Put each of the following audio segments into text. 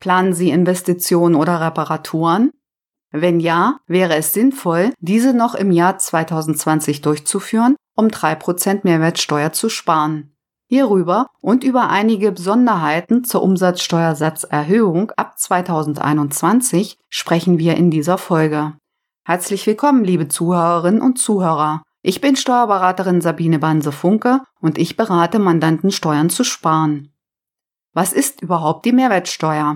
Planen Sie Investitionen oder Reparaturen? Wenn ja, wäre es sinnvoll, diese noch im Jahr 2020 durchzuführen, um 3% Mehrwertsteuer zu sparen. Hierüber und über einige Besonderheiten zur Umsatzsteuersatzerhöhung ab 2021 sprechen wir in dieser Folge. Herzlich willkommen, liebe Zuhörerinnen und Zuhörer. Ich bin Steuerberaterin Sabine Banse-Funke und ich berate Mandanten Steuern zu sparen. Was ist überhaupt die Mehrwertsteuer?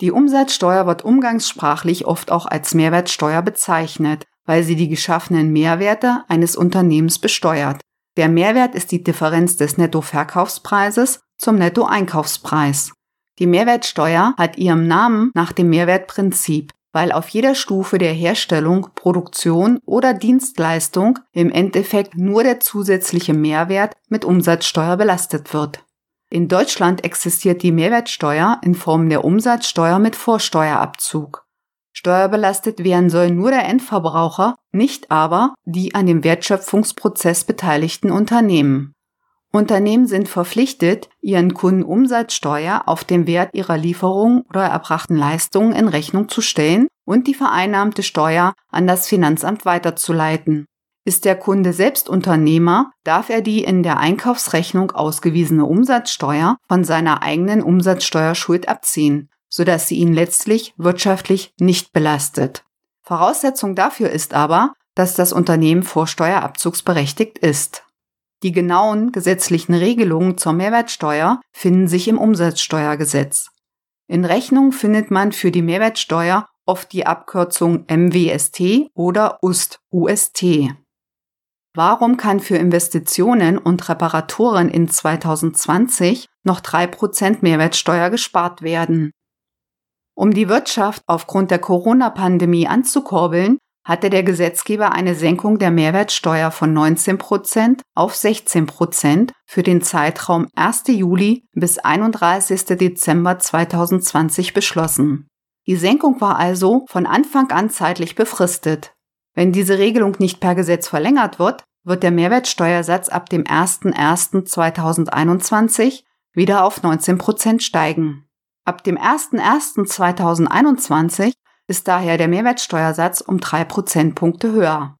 Die Umsatzsteuer wird umgangssprachlich oft auch als Mehrwertsteuer bezeichnet, weil sie die geschaffenen Mehrwerte eines Unternehmens besteuert. Der Mehrwert ist die Differenz des Nettoverkaufspreises zum Nettoeinkaufspreis. Die Mehrwertsteuer hat ihrem Namen nach dem Mehrwertprinzip, weil auf jeder Stufe der Herstellung, Produktion oder Dienstleistung im Endeffekt nur der zusätzliche Mehrwert mit Umsatzsteuer belastet wird. In Deutschland existiert die Mehrwertsteuer in Form der Umsatzsteuer mit Vorsteuerabzug. Steuerbelastet werden soll nur der Endverbraucher, nicht aber die an dem Wertschöpfungsprozess beteiligten Unternehmen. Unternehmen sind verpflichtet, ihren Kunden Umsatzsteuer auf den Wert ihrer Lieferungen oder erbrachten Leistungen in Rechnung zu stellen und die vereinnahmte Steuer an das Finanzamt weiterzuleiten. Ist der Kunde selbst Unternehmer, darf er die in der Einkaufsrechnung ausgewiesene Umsatzsteuer von seiner eigenen Umsatzsteuerschuld abziehen, sodass sie ihn letztlich wirtschaftlich nicht belastet. Voraussetzung dafür ist aber, dass das Unternehmen vorsteuerabzugsberechtigt ist. Die genauen gesetzlichen Regelungen zur Mehrwertsteuer finden sich im Umsatzsteuergesetz. In Rechnung findet man für die Mehrwertsteuer oft die Abkürzung MWST oder UST, UST. Warum kann für Investitionen und Reparaturen in 2020 noch 3% Mehrwertsteuer gespart werden? Um die Wirtschaft aufgrund der Corona-Pandemie anzukurbeln, hatte der Gesetzgeber eine Senkung der Mehrwertsteuer von 19 Prozent auf 16 Prozent für den Zeitraum 1. Juli bis 31. Dezember 2020 beschlossen. Die Senkung war also von Anfang an zeitlich befristet. Wenn diese Regelung nicht per Gesetz verlängert wird, wird der Mehrwertsteuersatz ab dem 01.01.2021 wieder auf 19 Prozent steigen. Ab dem 01.01.2021 ist daher der Mehrwertsteuersatz um drei Prozentpunkte höher.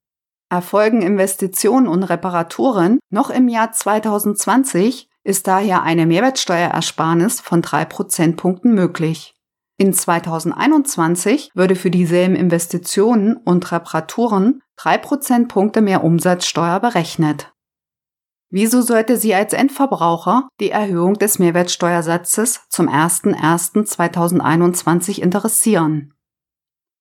Erfolgen Investitionen und Reparaturen noch im Jahr 2020 ist daher eine Mehrwertsteuerersparnis von drei Prozentpunkten möglich. In 2021 würde für dieselben Investitionen und Reparaturen drei Prozentpunkte mehr Umsatzsteuer berechnet. Wieso sollte Sie als Endverbraucher die Erhöhung des Mehrwertsteuersatzes zum 01.01.2021 interessieren?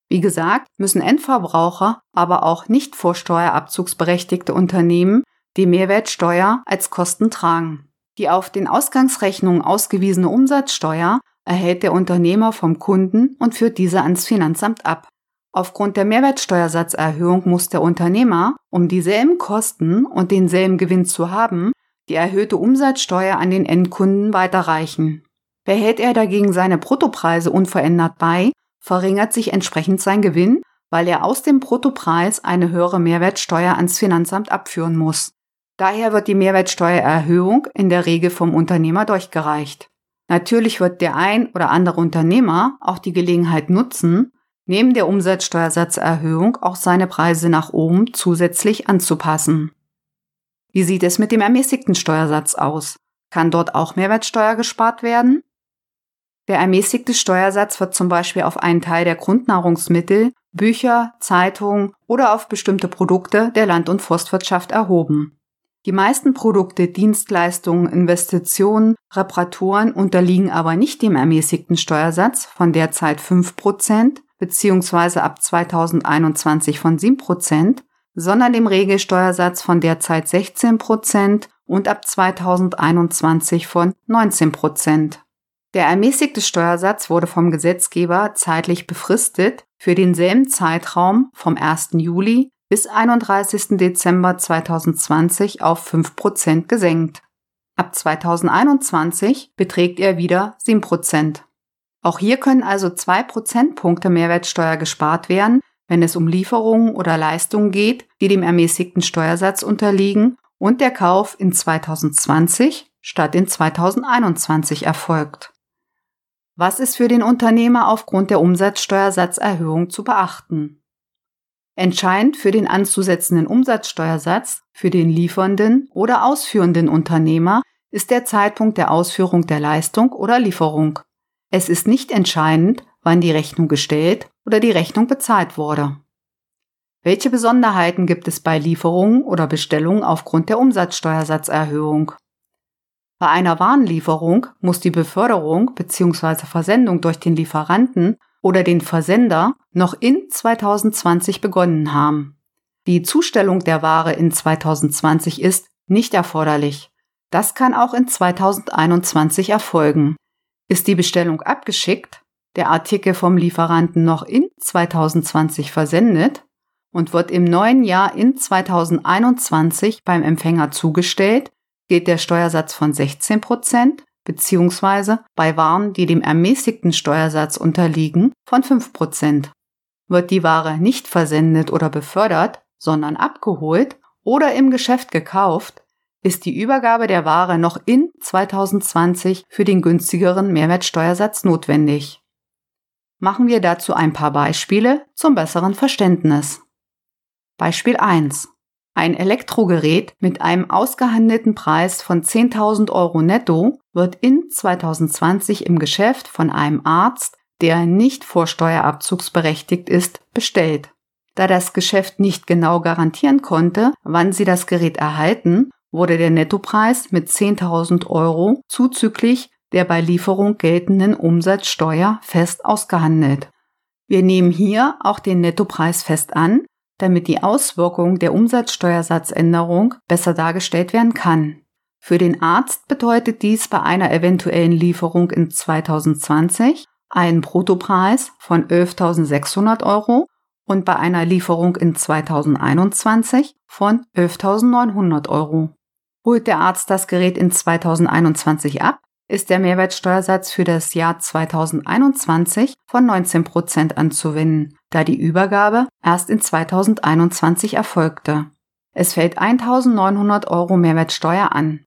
Wie gesagt, müssen Endverbraucher, aber auch nicht vorsteuerabzugsberechtigte Unternehmen die Mehrwertsteuer als Kosten tragen. Die auf den Ausgangsrechnungen ausgewiesene Umsatzsteuer erhält der Unternehmer vom Kunden und führt diese ans Finanzamt ab. Aufgrund der Mehrwertsteuersatzerhöhung muss der Unternehmer, um dieselben Kosten und denselben Gewinn zu haben, die erhöhte Umsatzsteuer an den Endkunden weiterreichen. Behält er dagegen seine Bruttopreise unverändert bei, verringert sich entsprechend sein Gewinn, weil er aus dem Bruttopreis eine höhere Mehrwertsteuer ans Finanzamt abführen muss. Daher wird die Mehrwertsteuererhöhung in der Regel vom Unternehmer durchgereicht. Natürlich wird der ein oder andere Unternehmer auch die Gelegenheit nutzen, neben der Umsatzsteuersatzerhöhung auch seine Preise nach oben zusätzlich anzupassen. Wie sieht es mit dem ermäßigten Steuersatz aus? Kann dort auch Mehrwertsteuer gespart werden? Der ermäßigte Steuersatz wird zum Beispiel auf einen Teil der Grundnahrungsmittel, Bücher, Zeitungen oder auf bestimmte Produkte der Land- und Forstwirtschaft erhoben. Die meisten Produkte, Dienstleistungen, Investitionen, Reparaturen unterliegen aber nicht dem ermäßigten Steuersatz von derzeit 5%, beziehungsweise ab 2021 von 7 Prozent, sondern dem Regelsteuersatz von derzeit 16 Prozent und ab 2021 von 19 Prozent. Der ermäßigte Steuersatz wurde vom Gesetzgeber zeitlich befristet für denselben Zeitraum vom 1. Juli bis 31. Dezember 2020 auf 5 Prozent gesenkt. Ab 2021 beträgt er wieder 7 Prozent. Auch hier können also zwei Prozentpunkte Mehrwertsteuer gespart werden, wenn es um Lieferungen oder Leistungen geht, die dem ermäßigten Steuersatz unterliegen und der Kauf in 2020 statt in 2021 erfolgt. Was ist für den Unternehmer aufgrund der Umsatzsteuersatzerhöhung zu beachten? Entscheidend für den anzusetzenden Umsatzsteuersatz für den liefernden oder ausführenden Unternehmer ist der Zeitpunkt der Ausführung der Leistung oder Lieferung. Es ist nicht entscheidend, wann die Rechnung gestellt oder die Rechnung bezahlt wurde. Welche Besonderheiten gibt es bei Lieferungen oder Bestellungen aufgrund der Umsatzsteuersatzerhöhung? Bei einer Warenlieferung muss die Beförderung bzw. Versendung durch den Lieferanten oder den Versender noch in 2020 begonnen haben. Die Zustellung der Ware in 2020 ist nicht erforderlich. Das kann auch in 2021 erfolgen. Ist die Bestellung abgeschickt, der Artikel vom Lieferanten noch in 2020 versendet und wird im neuen Jahr in 2021 beim Empfänger zugestellt, gilt der Steuersatz von 16 Prozent beziehungsweise bei Waren, die dem ermäßigten Steuersatz unterliegen, von 5 Prozent. Wird die Ware nicht versendet oder befördert, sondern abgeholt oder im Geschäft gekauft, ist die Übergabe der Ware noch in 2020 für den günstigeren Mehrwertsteuersatz notwendig. Machen wir dazu ein paar Beispiele zum besseren Verständnis. Beispiel 1. Ein Elektrogerät mit einem ausgehandelten Preis von 10.000 Euro netto wird in 2020 im Geschäft von einem Arzt, der nicht vorsteuerabzugsberechtigt ist, bestellt. Da das Geschäft nicht genau garantieren konnte, wann sie das Gerät erhalten, wurde der Nettopreis mit 10.000 Euro zuzüglich der bei Lieferung geltenden Umsatzsteuer fest ausgehandelt. Wir nehmen hier auch den Nettopreis fest an, damit die Auswirkung der Umsatzsteuersatzänderung besser dargestellt werden kann. Für den Arzt bedeutet dies bei einer eventuellen Lieferung in 2020 einen Bruttopreis von 11.600 Euro und bei einer Lieferung in 2021 von 11.900 Euro. Holt der Arzt das Gerät in 2021 ab, ist der Mehrwertsteuersatz für das Jahr 2021 von 19 Prozent anzuwenden, da die Übergabe erst in 2021 erfolgte. Es fällt 1900 Euro Mehrwertsteuer an.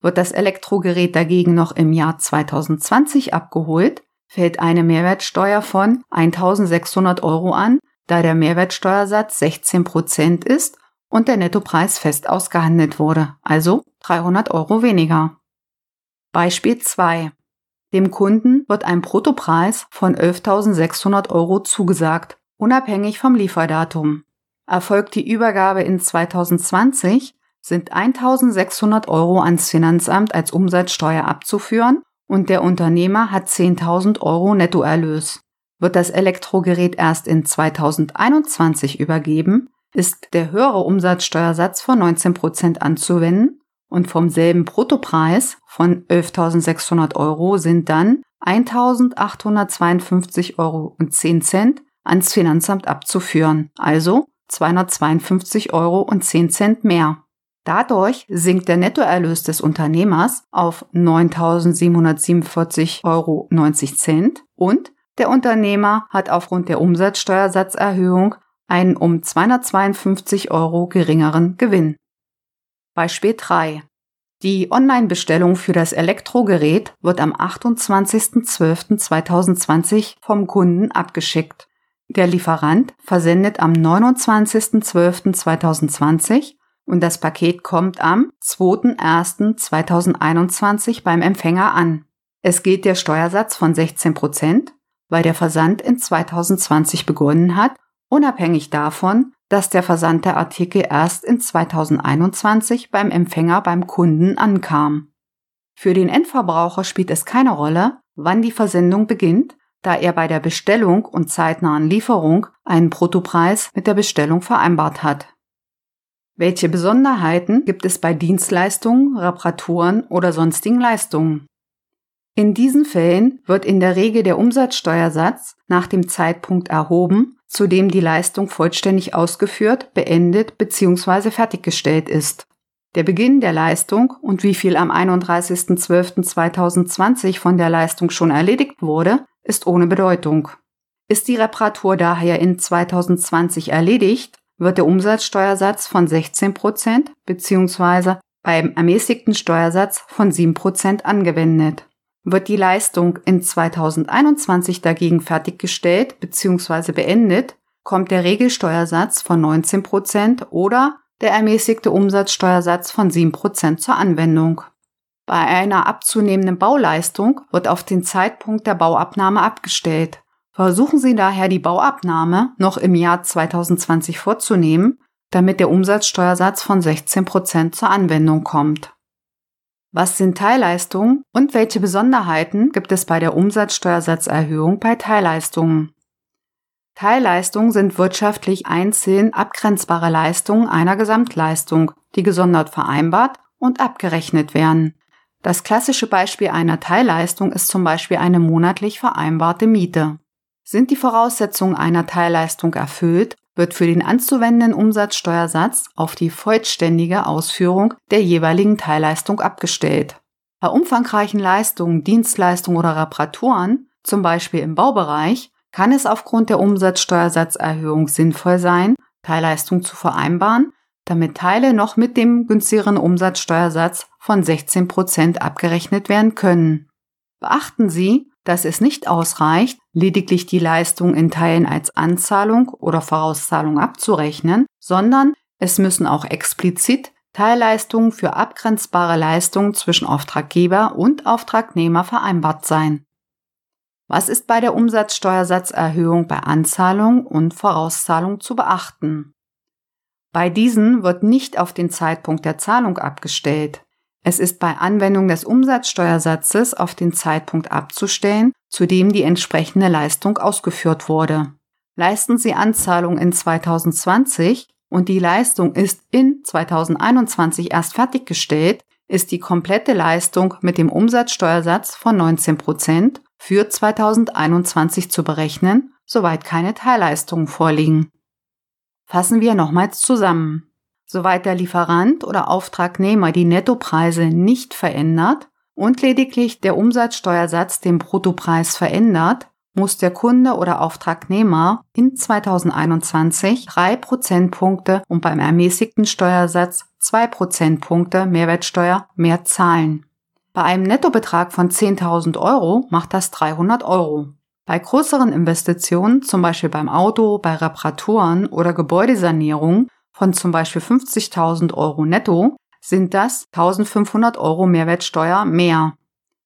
Wird das Elektrogerät dagegen noch im Jahr 2020 abgeholt, fällt eine Mehrwertsteuer von 1600 Euro an, da der Mehrwertsteuersatz 16 Prozent ist und der Nettopreis fest ausgehandelt wurde, also 300 Euro weniger. Beispiel 2. Dem Kunden wird ein Bruttopreis von 11.600 Euro zugesagt, unabhängig vom Lieferdatum. Erfolgt die Übergabe in 2020, sind 1.600 Euro ans Finanzamt als Umsatzsteuer abzuführen und der Unternehmer hat 10.000 Euro Nettoerlös. Wird das Elektrogerät erst in 2021 übergeben, ist der höhere Umsatzsteuersatz von 19 Prozent anzuwenden und vom selben Bruttopreis von 11.600 Euro sind dann 1.852 Euro und 10 Cent ans Finanzamt abzuführen, also 252 Euro und 10 Cent mehr. Dadurch sinkt der Nettoerlös des Unternehmers auf 9.747,90 Euro und der Unternehmer hat aufgrund der Umsatzsteuersatzerhöhung einen um 252 Euro geringeren Gewinn. Beispiel 3. Die Online-Bestellung für das Elektrogerät wird am 28.12.2020 vom Kunden abgeschickt. Der Lieferant versendet am 29.12.2020 und das Paket kommt am 2.1.2021 beim Empfänger an. Es gilt der Steuersatz von 16 Prozent, weil der Versand in 2020 begonnen hat, unabhängig davon, dass der Versand der Artikel erst in 2021 beim Empfänger beim Kunden ankam. Für den Endverbraucher spielt es keine Rolle, wann die Versendung beginnt, da er bei der Bestellung und zeitnahen Lieferung einen Bruttopreis mit der Bestellung vereinbart hat. Welche Besonderheiten gibt es bei Dienstleistungen, Reparaturen oder sonstigen Leistungen? In diesen Fällen wird in der Regel der Umsatzsteuersatz nach dem Zeitpunkt erhoben, zu dem die Leistung vollständig ausgeführt, beendet bzw. fertiggestellt ist. Der Beginn der Leistung und wie viel am 31.12.2020 von der Leistung schon erledigt wurde, ist ohne Bedeutung. Ist die Reparatur daher in 2020 erledigt, wird der Umsatzsteuersatz von 16% bzw. beim ermäßigten Steuersatz von 7% angewendet. Wird die Leistung in 2021 dagegen fertiggestellt bzw. beendet, kommt der Regelsteuersatz von 19 Prozent oder der ermäßigte Umsatzsteuersatz von 7 Prozent zur Anwendung. Bei einer abzunehmenden Bauleistung wird auf den Zeitpunkt der Bauabnahme abgestellt. Versuchen Sie daher die Bauabnahme noch im Jahr 2020 vorzunehmen, damit der Umsatzsteuersatz von 16 Prozent zur Anwendung kommt. Was sind Teilleistungen und welche Besonderheiten gibt es bei der Umsatzsteuersatzerhöhung bei Teilleistungen? Teilleistungen sind wirtschaftlich einzeln abgrenzbare Leistungen einer Gesamtleistung, die gesondert vereinbart und abgerechnet werden. Das klassische Beispiel einer Teilleistung ist zum Beispiel eine monatlich vereinbarte Miete. Sind die Voraussetzungen einer Teilleistung erfüllt, wird für den anzuwendenden Umsatzsteuersatz auf die vollständige Ausführung der jeweiligen Teilleistung abgestellt. Bei umfangreichen Leistungen, Dienstleistungen oder Reparaturen, zum Beispiel im Baubereich, kann es aufgrund der Umsatzsteuersatzerhöhung sinnvoll sein, Teilleistung zu vereinbaren, damit Teile noch mit dem günstigeren Umsatzsteuersatz von 16 Prozent abgerechnet werden können. Beachten Sie, dass es nicht ausreicht, lediglich die Leistung in Teilen als Anzahlung oder Vorauszahlung abzurechnen, sondern es müssen auch explizit Teilleistungen für abgrenzbare Leistungen zwischen Auftraggeber und Auftragnehmer vereinbart sein. Was ist bei der Umsatzsteuersatzerhöhung bei Anzahlung und Vorauszahlung zu beachten? Bei diesen wird nicht auf den Zeitpunkt der Zahlung abgestellt. Es ist bei Anwendung des Umsatzsteuersatzes auf den Zeitpunkt abzustellen, zu dem die entsprechende Leistung ausgeführt wurde. Leisten Sie Anzahlung in 2020 und die Leistung ist in 2021 erst fertiggestellt, ist die komplette Leistung mit dem Umsatzsteuersatz von 19 Prozent für 2021 zu berechnen, soweit keine Teilleistungen vorliegen. Fassen wir nochmals zusammen. Soweit der Lieferant oder Auftragnehmer die Nettopreise nicht verändert und lediglich der Umsatzsteuersatz den Bruttopreis verändert, muss der Kunde oder Auftragnehmer in 2021 drei Prozentpunkte und beim ermäßigten Steuersatz zwei Prozentpunkte Mehrwertsteuer mehr zahlen. Bei einem Nettobetrag von 10.000 Euro macht das 300 Euro. Bei größeren Investitionen, zum Beispiel beim Auto, bei Reparaturen oder Gebäudesanierung, von zum Beispiel 50.000 Euro netto sind das 1.500 Euro Mehrwertsteuer mehr.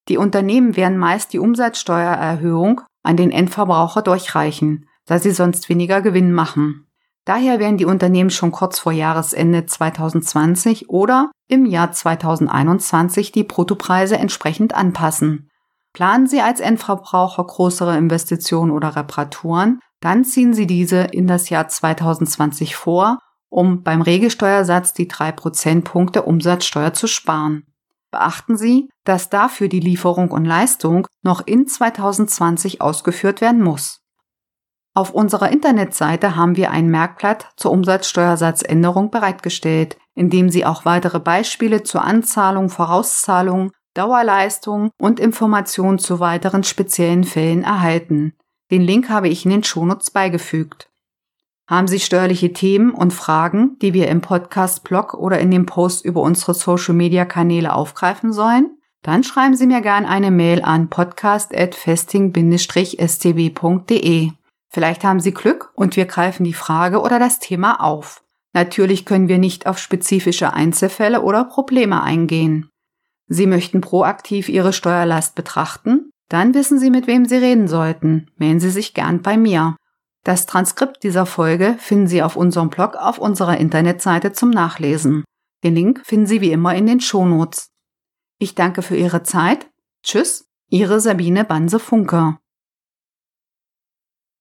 Die Unternehmen werden meist die Umsatzsteuererhöhung an den Endverbraucher durchreichen, da sie sonst weniger Gewinn machen. Daher werden die Unternehmen schon kurz vor Jahresende 2020 oder im Jahr 2021 die Bruttopreise entsprechend anpassen. Planen Sie als Endverbraucher größere Investitionen oder Reparaturen, dann ziehen Sie diese in das Jahr 2020 vor um beim Regelsteuersatz die drei Prozentpunkte Umsatzsteuer zu sparen. Beachten Sie, dass dafür die Lieferung und Leistung noch in 2020 ausgeführt werden muss. Auf unserer Internetseite haben wir ein Merkblatt zur Umsatzsteuersatzänderung bereitgestellt, in dem Sie auch weitere Beispiele zur Anzahlung, Vorauszahlung, Dauerleistung und Informationen zu weiteren speziellen Fällen erhalten. Den Link habe ich in den Shownotes beigefügt. Haben Sie steuerliche Themen und Fragen, die wir im Podcast-Blog oder in dem Post über unsere Social-Media-Kanäle aufgreifen sollen? Dann schreiben Sie mir gern eine Mail an podcast.festing-stb.de. Vielleicht haben Sie Glück und wir greifen die Frage oder das Thema auf. Natürlich können wir nicht auf spezifische Einzelfälle oder Probleme eingehen. Sie möchten proaktiv Ihre Steuerlast betrachten? Dann wissen Sie, mit wem Sie reden sollten. Melden Sie sich gern bei mir. Das Transkript dieser Folge finden Sie auf unserem Blog auf unserer Internetseite zum Nachlesen. Den Link finden Sie wie immer in den Shownotes. Ich danke für Ihre Zeit. Tschüss, Ihre Sabine Banse-Funke.